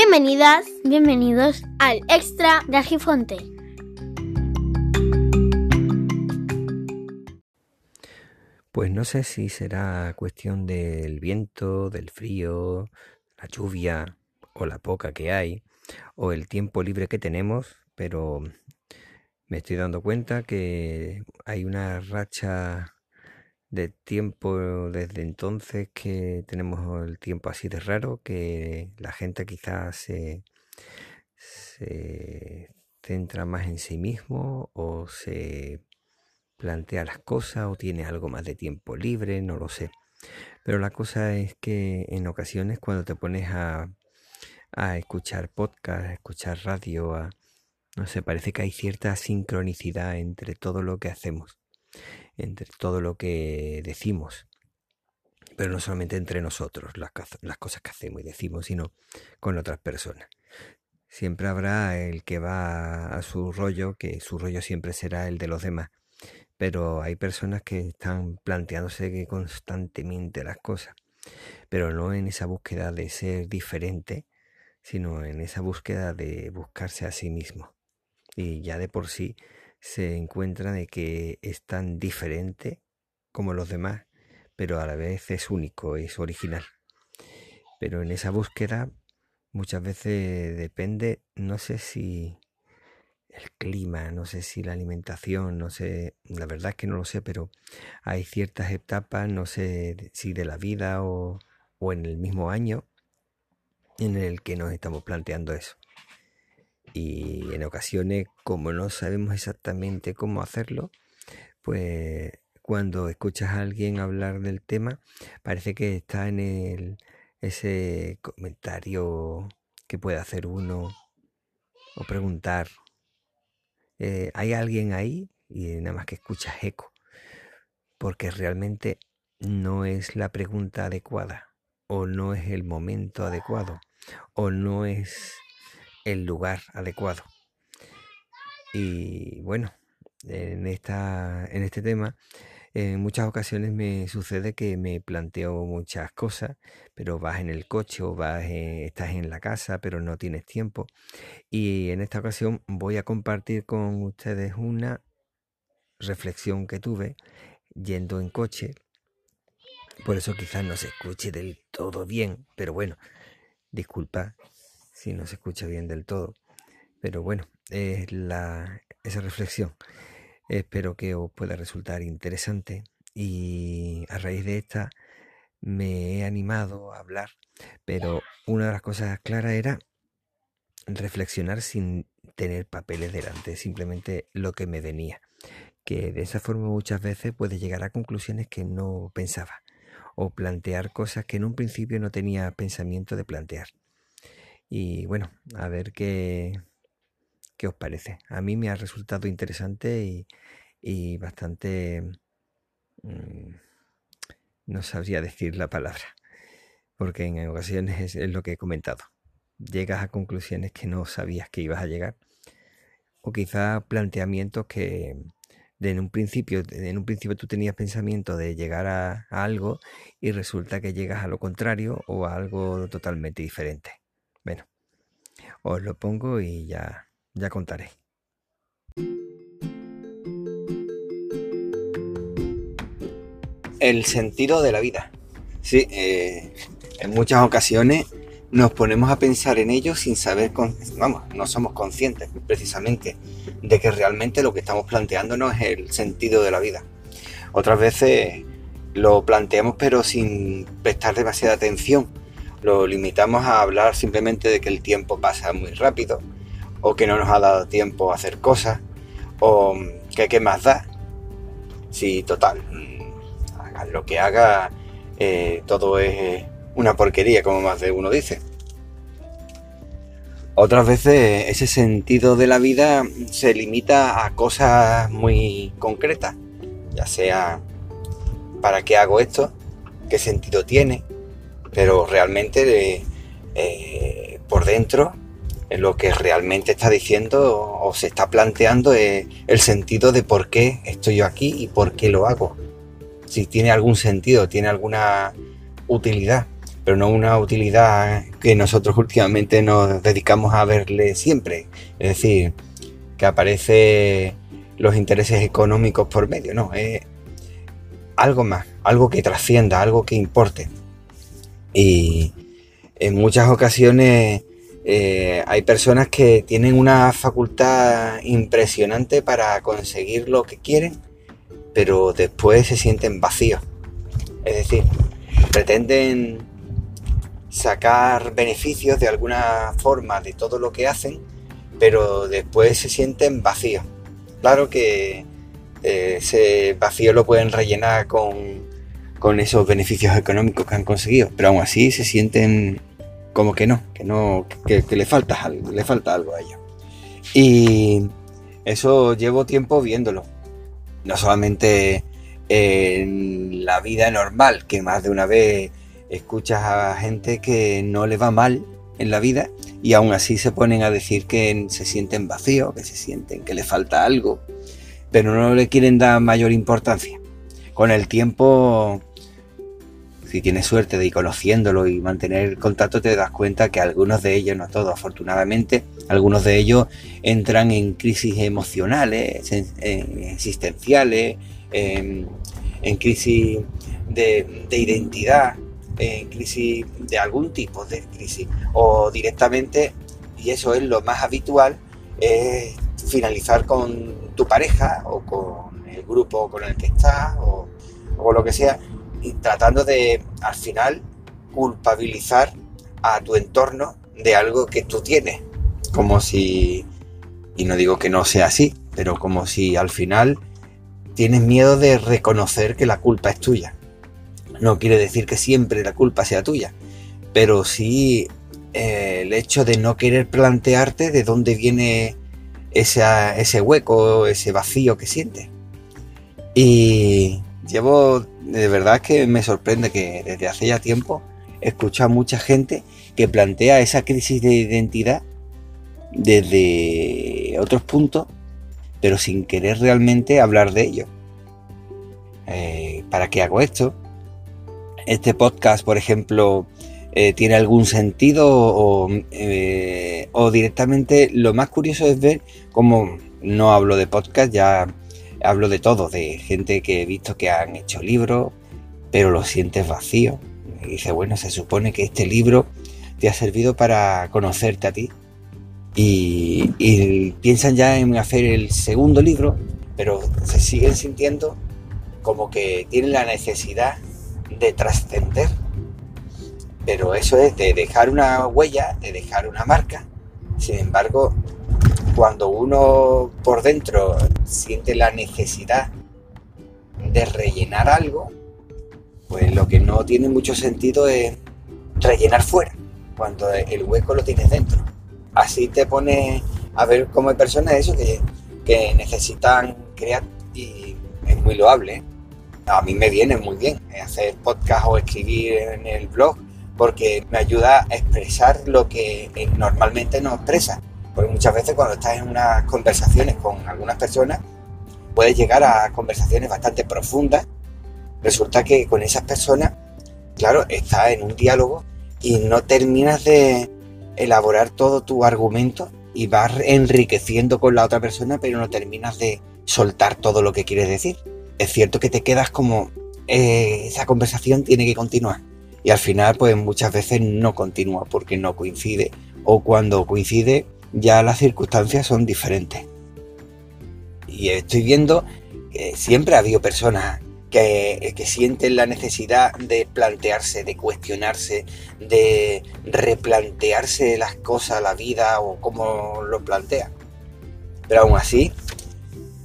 Bienvenidas, Bienvenidos al extra de Argifonte. Pues no sé si será cuestión del viento, del frío, la lluvia o la poca que hay, o el tiempo libre que tenemos, pero me estoy dando cuenta que hay una racha de tiempo desde entonces que tenemos el tiempo así de raro, que la gente quizás se, centra más en sí mismo o se plantea las cosas o tiene algo más de tiempo libre, no lo sé. Pero la cosa es que en ocasiones cuando te pones a, a escuchar podcast, a escuchar radio, a, no sé, parece que hay cierta sincronicidad entre todo lo que hacemos, entre todo lo que decimos. Pero no solamente entre nosotros, las, cosas que hacemos y decimos, sino con otras personas. Siempre habrá el que va a su rollo, que su rollo siempre será el de los demás pero hay personas que están planteándose constantemente las cosas, pero no en esa búsqueda de ser diferente, sino en esa búsqueda de buscarse a sí mismo. Y ya de por sí se encuentra de que es tan diferente como los demás, pero a la vez es único, es original. Pero en esa búsqueda muchas veces depende, no sé si el clima, no sé si la alimentación, no sé, la verdad es que no lo sé, pero hay ciertas etapas, no sé si de la vida o, o en el mismo año en el que nos estamos planteando eso. Y en ocasiones, como no sabemos exactamente cómo hacerlo, pues cuando escuchas a alguien hablar del tema, parece que está en el, ese comentario que puede hacer uno o preguntar. Eh, hay alguien ahí y nada más que escuchas eco, porque realmente no es la pregunta adecuada, o no es el momento adecuado, o no es el lugar adecuado. Y bueno, en, esta, en este tema en muchas ocasiones me sucede que me planteo muchas cosas, pero vas en el coche o vas, estás en la casa, pero no tienes tiempo. Y en esta ocasión voy a compartir con ustedes una reflexión que tuve yendo en coche. Por eso quizás no se escuche del todo bien, pero bueno, disculpa si no se escucha bien del todo. Pero bueno, es la, esa reflexión. Espero que os pueda resultar interesante y a raíz de esta me he animado a hablar, pero una de las cosas claras era reflexionar sin tener papeles delante, simplemente lo que me venía, que de esa forma muchas veces puede llegar a conclusiones que no pensaba o plantear cosas que en un principio no tenía pensamiento de plantear. Y bueno, a ver qué, ¿Qué os parece? A mí me ha resultado interesante y, bastante... Mm, no sabría decir la palabra, porque en ocasiones es, lo que he comentado. Llegas a conclusiones que no sabías que ibas a llegar, o quizá planteamientos que en un principio, en un principio tú tenías pensamiento de llegar a, a algo y resulta que llegas a lo contrario o a algo totalmente diferente. Os lo pongo y ya ya contaré. El sentido de la vida. Sí, eh, en muchas ocasiones nos ponemos a pensar en ello sin saber, vamos, no somos conscientes precisamente de que realmente lo que estamos planteando no es el sentido de la vida. Otras veces lo planteamos pero sin prestar demasiada atención. Lo limitamos a hablar simplemente de que el tiempo pasa muy rápido, o que no nos ha dado tiempo a hacer cosas, o que qué más da. Si total, mm, haga lo que haga, eh, todo es una porquería, como más de uno dice. Otras veces ese sentido de la vida se limita a cosas muy concretas, ya sea para qué hago esto, qué sentido tiene, pero realmente eh, por dentro lo que realmente está diciendo o se está planteando es el sentido de por qué estoy yo aquí y por qué lo hago. Si tiene algún sentido, tiene alguna utilidad. pero no una utilidad que nosotros últimamente nos dedicamos a verle siempre. Es decir, que aparece los intereses económicos por medio, no, es algo más, algo que trascienda, algo que importe. Y en muchas ocasiones eh, hay personas que tienen una facultad impresionante para conseguir lo que quieren, pero después se sienten vacíos. Es decir, pretenden sacar beneficios de alguna forma de todo lo que hacen, pero después se sienten vacíos. Claro que eh, ese vacío lo pueden rellenar con, esos beneficios económicos que han conseguido, pero aún así se sienten como que no, que no, que, le falta algo, le falta algo a ellos. Y eso llevo tiempo viéndolo. No solamente en la vida normal, que más de una vez escuchas a gente que no le va mal en la vida y aún así se ponen a decir que se sienten vacíos, que se sienten que le falta algo, pero no le quieren dar mayor importancia. Con el tiempo, si tienes suerte de ir conociéndolo y mantener contacto, te das cuenta que algunos de ellos, no todos afortunadamente, algunos de ellos entran en crisis emocionales, existenciales, en, crisis de identidad en crisis de algún tipo de crisis. O directamente, y eso es lo más habitual, es finalizar con tu pareja o con el grupo con el que estás o, o lo que sea, y tratando de al final culpabilizar a tu entorno de algo que tú tienes, como si, y no digo que no sea así, pero como si al final tienes miedo de reconocer que la culpa es tuya. No quiere decir que siempre la culpa sea tuya, pero sí eh, el hecho de no querer plantearte de dónde viene ese hueco, ese vacío que sientes. Y llevo, de verdad que me sorprende que desde hace ya tiempo escucho a mucha gente que plantea esa crisis de identidad desde otros puntos, pero sin querer realmente hablar de ello. Eh, ¿Para qué hago esto? este podcast, por ejemplo, eh, tiene algún sentido eh, o, directamente lo más curioso es ver cómo no hablo de podcast, ya hablo de todo, de gente que he visto que han hecho libros, pero lo sientes vacío. Y dice, bueno, se supone que este libro te ha servido para conocerte a ti. Y, y piensan ya en hacer el segundo libro, pero se siguen sintiendo como que tienen la necesidad de trascender. Pero eso es de dejar una huella, de dejar una marca. Sin embargo, cuando uno por dentro siente la necesidad de rellenar algo, pues lo que no tiene mucho sentido es rellenar fuera, cuando el hueco lo tienes dentro. Así te pone a ver cómo hay personas eso que, que necesitan crear y es muy loable. a mí me viene muy bien hacer podcast o escribir en el blog porque me ayuda a expresar lo que normalmente no expresa. Porque muchas veces cuando estás en unas conversaciones con algunas personas, puedes llegar a conversaciones bastante profundas. Resulta que con esas personas, claro, estás en un diálogo y no terminas de elaborar todo tu argumento y vas enriqueciendo con la otra persona, pero no terminas de soltar todo lo que quieres decir es cierto que te quedas como eh, esa conversación tiene que continuar. Y al final, pues muchas veces no continúa porque no coincide. O cuando coincide, ya las circunstancias son diferentes. Y estoy viendo que siempre ha habido personas que, que, sienten la necesidad de plantearse, de cuestionarse, de replantearse las cosas, la vida o cómo lo plantean. Pero aún así,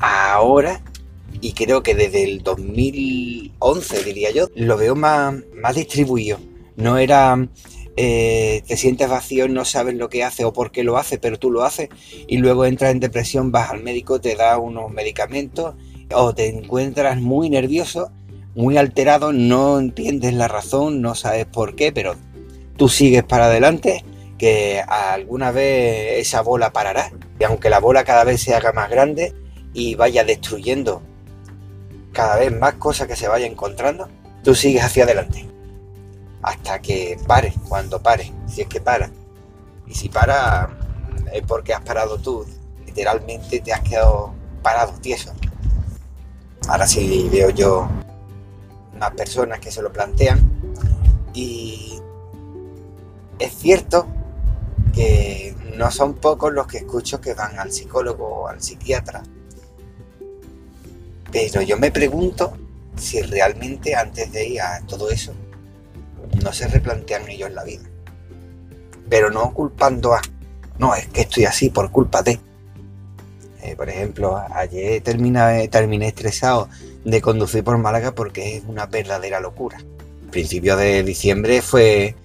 ahora y creo que desde el 2011, diría yo, lo veo más, más distribuido. No era eh, te sientes vacío, no sabes lo que hace o por qué lo hace, pero tú lo haces y luego entras en depresión, vas al médico, te da unos medicamentos o te encuentras muy nervioso, muy alterado, no entiendes la razón, no sabes por qué, pero tú sigues para adelante, que alguna vez esa bola parará. Y aunque la bola cada vez se haga más grande y vaya destruyendo cada vez más cosas que se vaya encontrando, tú sigues hacia adelante. Hasta que pare, cuando pare, si es que para. Y si para, es porque has parado tú, literalmente te has quedado parado, tieso. Ahora sí veo yo más personas que se lo plantean y es cierto que no son pocos los que escucho que van al psicólogo o al psiquiatra. Pero yo me pregunto si realmente antes de ir a todo eso no se replantean ellos la vida. Pero no culpando a, no, es que estoy así por culpa de. Eh, por ejemplo, ayer terminé, terminé estresado de conducir por Málaga porque es una verdadera locura. principio de diciembre fue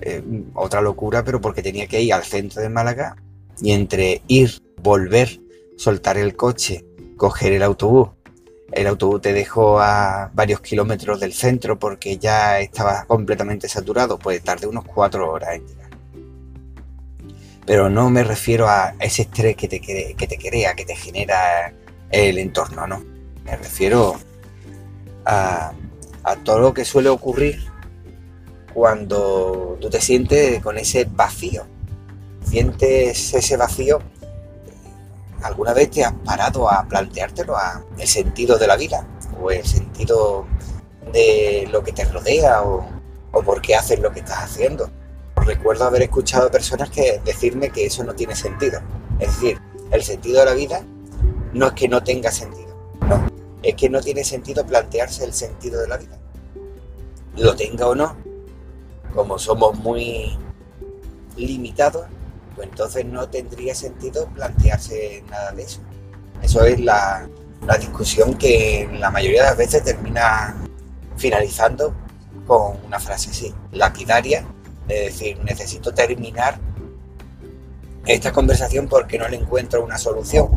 eh, otra locura, pero porque tenía que ir al centro de Málaga y entre ir, volver, soltar el coche, coger el autobús. El autobús te dejó a varios kilómetros del centro porque ya estaba completamente saturado, pues tardé unos cuatro horas en llegar. Pero no me refiero a ese estrés que te, que te crea, que te genera el entorno, no. Me refiero a, a todo lo que suele ocurrir cuando tú te sientes con ese vacío. Sientes ese vacío. ¿Alguna vez te has parado a planteártelo, a el sentido de la vida? ¿O el sentido de lo que te rodea? ¿O, o por qué haces lo que estás haciendo? Recuerdo haber escuchado a personas que decirme que eso no tiene sentido. Es decir, el sentido de la vida no es que no tenga sentido. No, es que no tiene sentido plantearse el sentido de la vida. Lo tenga o no, como somos muy limitados, pues entonces no tendría sentido plantearse nada de eso. Eso es la, discusión que la mayoría de las veces termina finalizando con una frase así, lapidaria, es decir, necesito terminar esta conversación porque no le encuentro una solución,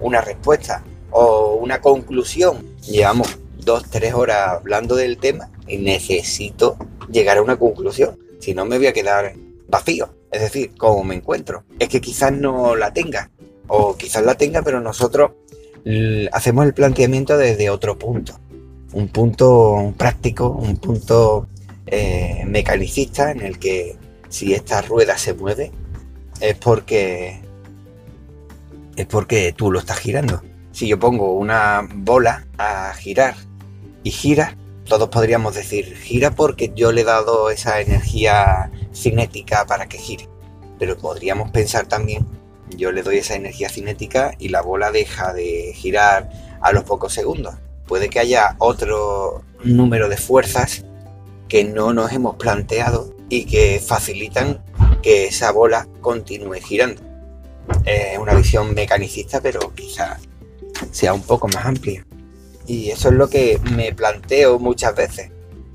una respuesta o una conclusión. Llevamos dos, tres horas hablando del tema y necesito llegar a una conclusión. Si no, me voy a quedar vacío. Es decir, ¿cómo me encuentro? Es que quizás no la tenga. O quizás la tenga, pero nosotros hacemos el planteamiento desde otro punto. Un punto práctico, un punto eh, mecanicista en el que si esta rueda se mueve es porque es porque tú lo estás girando. Si yo pongo una bola a girar y gira, todos podríamos decir, gira porque yo le he dado esa energía cinética para que gire. Pero podríamos pensar también, yo le doy esa energía cinética y la bola deja de girar a los pocos segundos. Puede que haya otro número de fuerzas que no nos hemos planteado y que facilitan que esa bola continúe girando. Es una visión mecanicista, pero quizá sea un poco más amplia. Y eso es lo que me planteo muchas veces.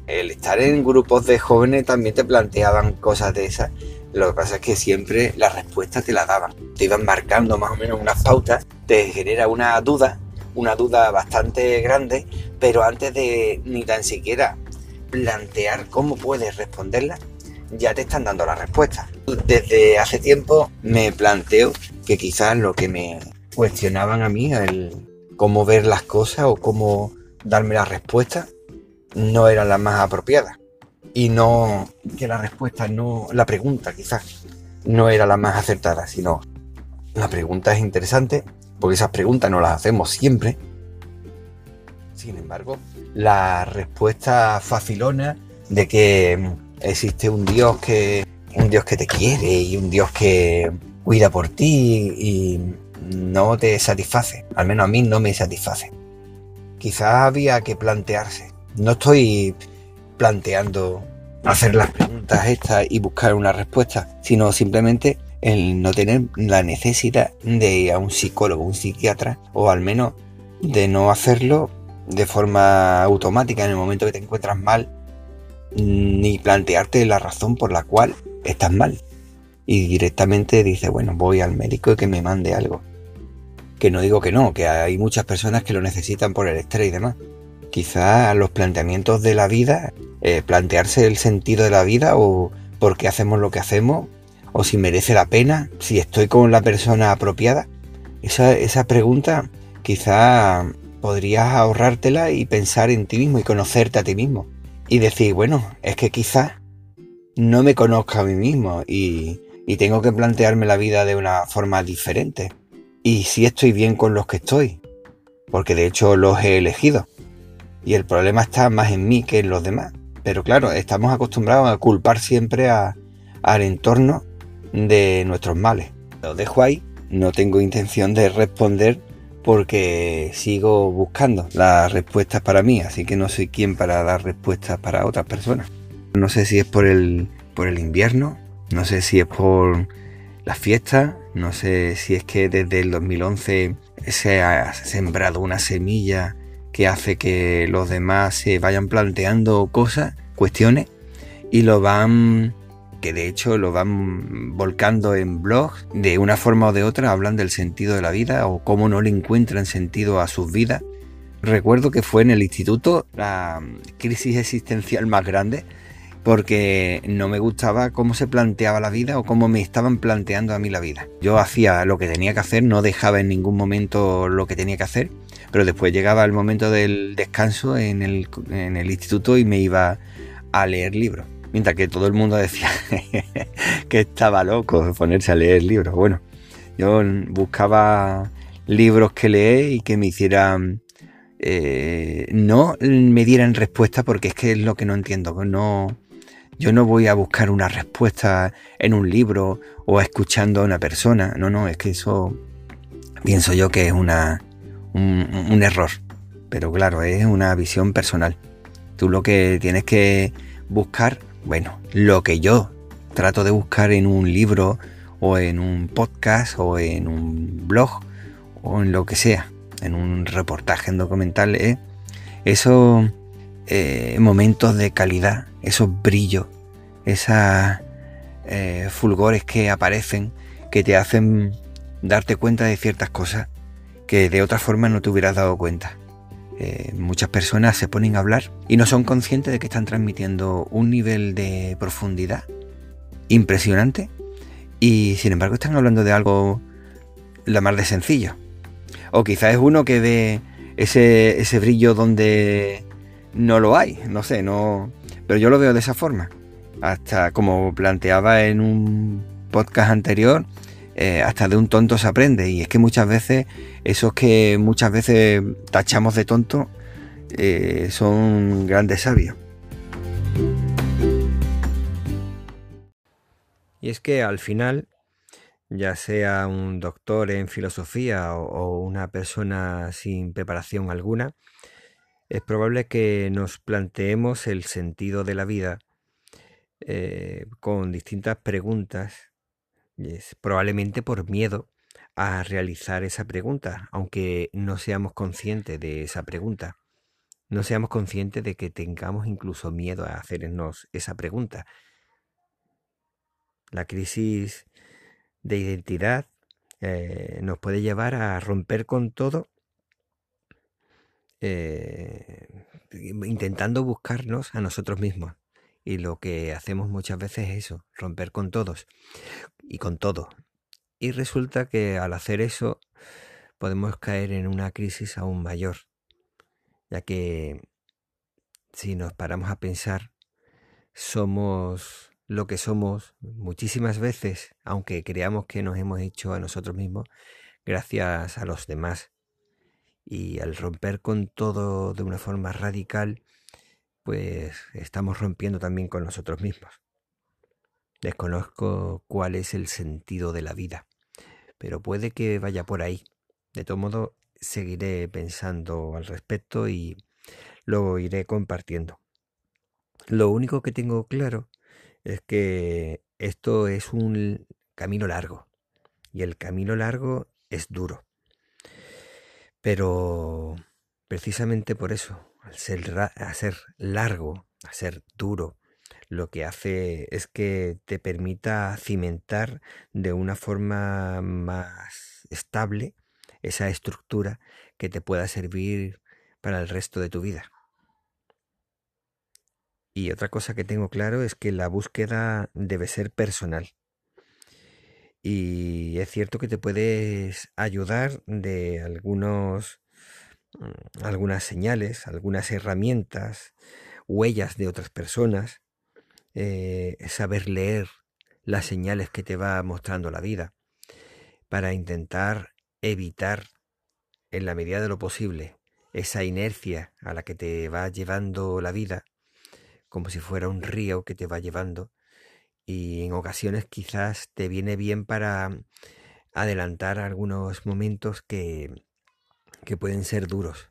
El estar en grupos de jóvenes también te planteaban cosas de esas. Lo que pasa es que siempre las respuestas te las daban. Te iban marcando más o menos unas pautas, te genera una duda, una duda bastante grande, pero antes de ni tan siquiera plantear cómo puedes responderla, ya te están dando la respuesta. Desde hace tiempo me planteo que quizás lo que me cuestionaban a mí, el, cómo ver las cosas o cómo darme la respuesta no era la más apropiada. Y no que la respuesta no, la pregunta quizás no era la más acertada, sino la pregunta es interesante porque esas preguntas no las hacemos siempre. Sin embargo, la respuesta facilona de que existe un Dios que un Dios que te quiere y un Dios que cuida por ti y no te satisface, al menos a mí no me satisface. Quizás había que plantearse. No estoy planteando hacer las preguntas estas y buscar una respuesta, sino simplemente el no tener la necesidad de ir a un psicólogo, un psiquiatra, o al menos de no hacerlo de forma automática en el momento que te encuentras mal, ni plantearte la razón por la cual estás mal. Y directamente dices, bueno, voy al médico y que me mande algo que no digo que no, que hay muchas personas que lo necesitan por el estrés y demás. Quizá los planteamientos de la vida, eh, plantearse el sentido de la vida o por qué hacemos lo que hacemos, o si merece la pena, si estoy con la persona apropiada. Esa, esa pregunta quizá podrías ahorrártela y pensar en ti mismo y conocerte a ti mismo. Y decir, bueno, es que quizás no me conozco a mí mismo y, y tengo que plantearme la vida de una forma diferente. Y si estoy bien con los que estoy, porque de hecho los he elegido. Y el problema está más en mí que en los demás. Pero claro, estamos acostumbrados a culpar siempre al entorno de nuestros males. Lo dejo ahí, no tengo intención de responder porque sigo buscando las respuestas para mí, así que no soy quien para dar respuestas para otras personas. No sé si es por el, por el invierno, no sé si es por las fiestas, no sé si es que desde el 2011 se ha sembrado una semilla que hace que los demás se vayan planteando cosas, cuestiones, y lo van, que de hecho lo van volcando en blogs, de una forma o de otra hablan del sentido de la vida o cómo no le encuentran sentido a sus vidas. Recuerdo que fue en el instituto la crisis existencial más grande porque no me gustaba cómo se planteaba la vida o cómo me estaban planteando a mí la vida. Yo hacía lo que tenía que hacer, no dejaba en ningún momento lo que tenía que hacer, pero después llegaba el momento del descanso en el, instituto y me iba a leer libros. Mientras que todo el mundo decía que estaba loco ponerse a leer libros. Bueno, yo buscaba libros que leer y que me hicieran eh, no me dieran respuesta porque es que es lo que no entiendo. No, yo no voy a buscar una respuesta en un libro o escuchando a una persona. No, no, es que eso pienso yo que es una, un, error. Pero claro, es una visión personal. Tú lo que tienes que buscar, bueno, lo que yo trato de buscar en un libro o en un podcast o en un blog o en lo que sea, en un reportaje, en documental, es esos eh, momentos de calidad esos brillos, esos eh, fulgores que aparecen, que te hacen darte cuenta de ciertas cosas que de otra forma no te hubieras dado cuenta. Eh, muchas personas se ponen a hablar y no son conscientes de que están transmitiendo un nivel de profundidad impresionante y sin embargo están hablando de algo la más de sencillo. O quizás es uno que ve ese, ese brillo donde no lo hay, no sé, no, pero yo lo veo de esa forma. Hasta como planteaba en un podcast anterior, eh, hasta de un tonto se aprende. Y es que muchas veces, esos que muchas veces tachamos de tonto, eh, son grandes sabios. Y es que al final, ya sea un doctor en filosofía o una persona sin preparación alguna, es probable que nos planteemos el sentido de la vida eh, con distintas preguntas, probablemente por miedo a realizar esa pregunta, aunque no seamos conscientes de esa pregunta, no seamos conscientes de que tengamos incluso miedo a hacernos esa pregunta. La crisis de identidad eh, nos puede llevar a romper con todo eh, intentando buscarnos a nosotros mismos. Y lo que hacemos muchas veces es eso, romper con todos y con todo. Y resulta que al hacer eso podemos caer en una crisis aún mayor, ya que si nos paramos a pensar, somos lo que somos muchísimas veces, aunque creamos que nos hemos hecho a nosotros mismos, gracias a los demás y al romper con todo de una forma radical, pues estamos rompiendo también con nosotros mismos. Desconozco cuál es el sentido de la vida, pero puede que vaya por ahí. De todo modo, seguiré pensando al respecto y lo iré compartiendo. Lo único que tengo claro es que esto es un camino largo y el camino largo es duro. Pero precisamente por eso, al ser, largo, a ser duro, lo que hace es que te permita cimentar de una forma más estable esa estructura que te pueda servir para el resto de tu vida. Y otra cosa que tengo claro es que la búsqueda debe ser personal. Y es cierto que te puedes ayudar de algunos, mm, algunas señales, algunas herramientas, huellas de otras personas, eh, saber leer las señales que te va mostrando la vida para intentar evitar en la medida de lo posible esa inercia a la que te va llevando la vida, como si fuera un río que te va llevando, y en ocasiones quizás te viene bien para adelantar algunos momentos que, que pueden ser duros,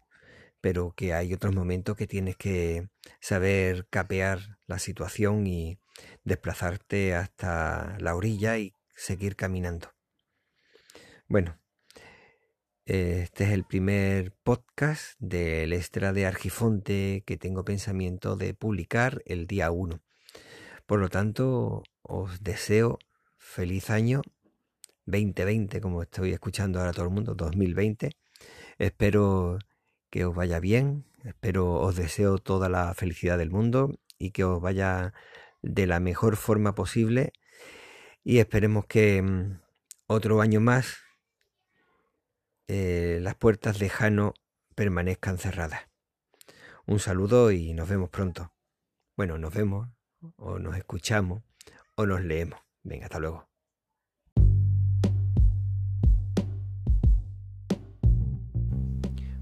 pero que hay otros momentos que tienes que saber capear la situación y desplazarte hasta la orilla y seguir caminando. Bueno, este es el primer podcast del extra de Argifonte que tengo pensamiento de publicar el día 1. Por lo tanto, os deseo feliz año 2020, como estoy escuchando ahora todo el mundo, 2020. Espero que os vaya bien, espero, os deseo toda la felicidad del mundo y que os vaya de la mejor forma posible y esperemos que mm, otro año más eh, las puertas de Jano permanezcan cerradas. Un saludo y nos vemos pronto. Bueno, nos vemos o nos escuchamos o nos leemos. Venga, hasta luego.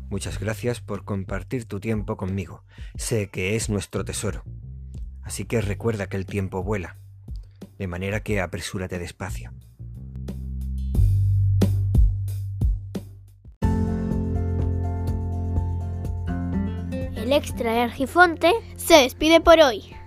Muchas gracias por compartir tu tiempo conmigo. Sé que es nuestro tesoro. Así que recuerda que el tiempo vuela. De manera que apresúrate despacio. El extra de Argifonte se despide por hoy.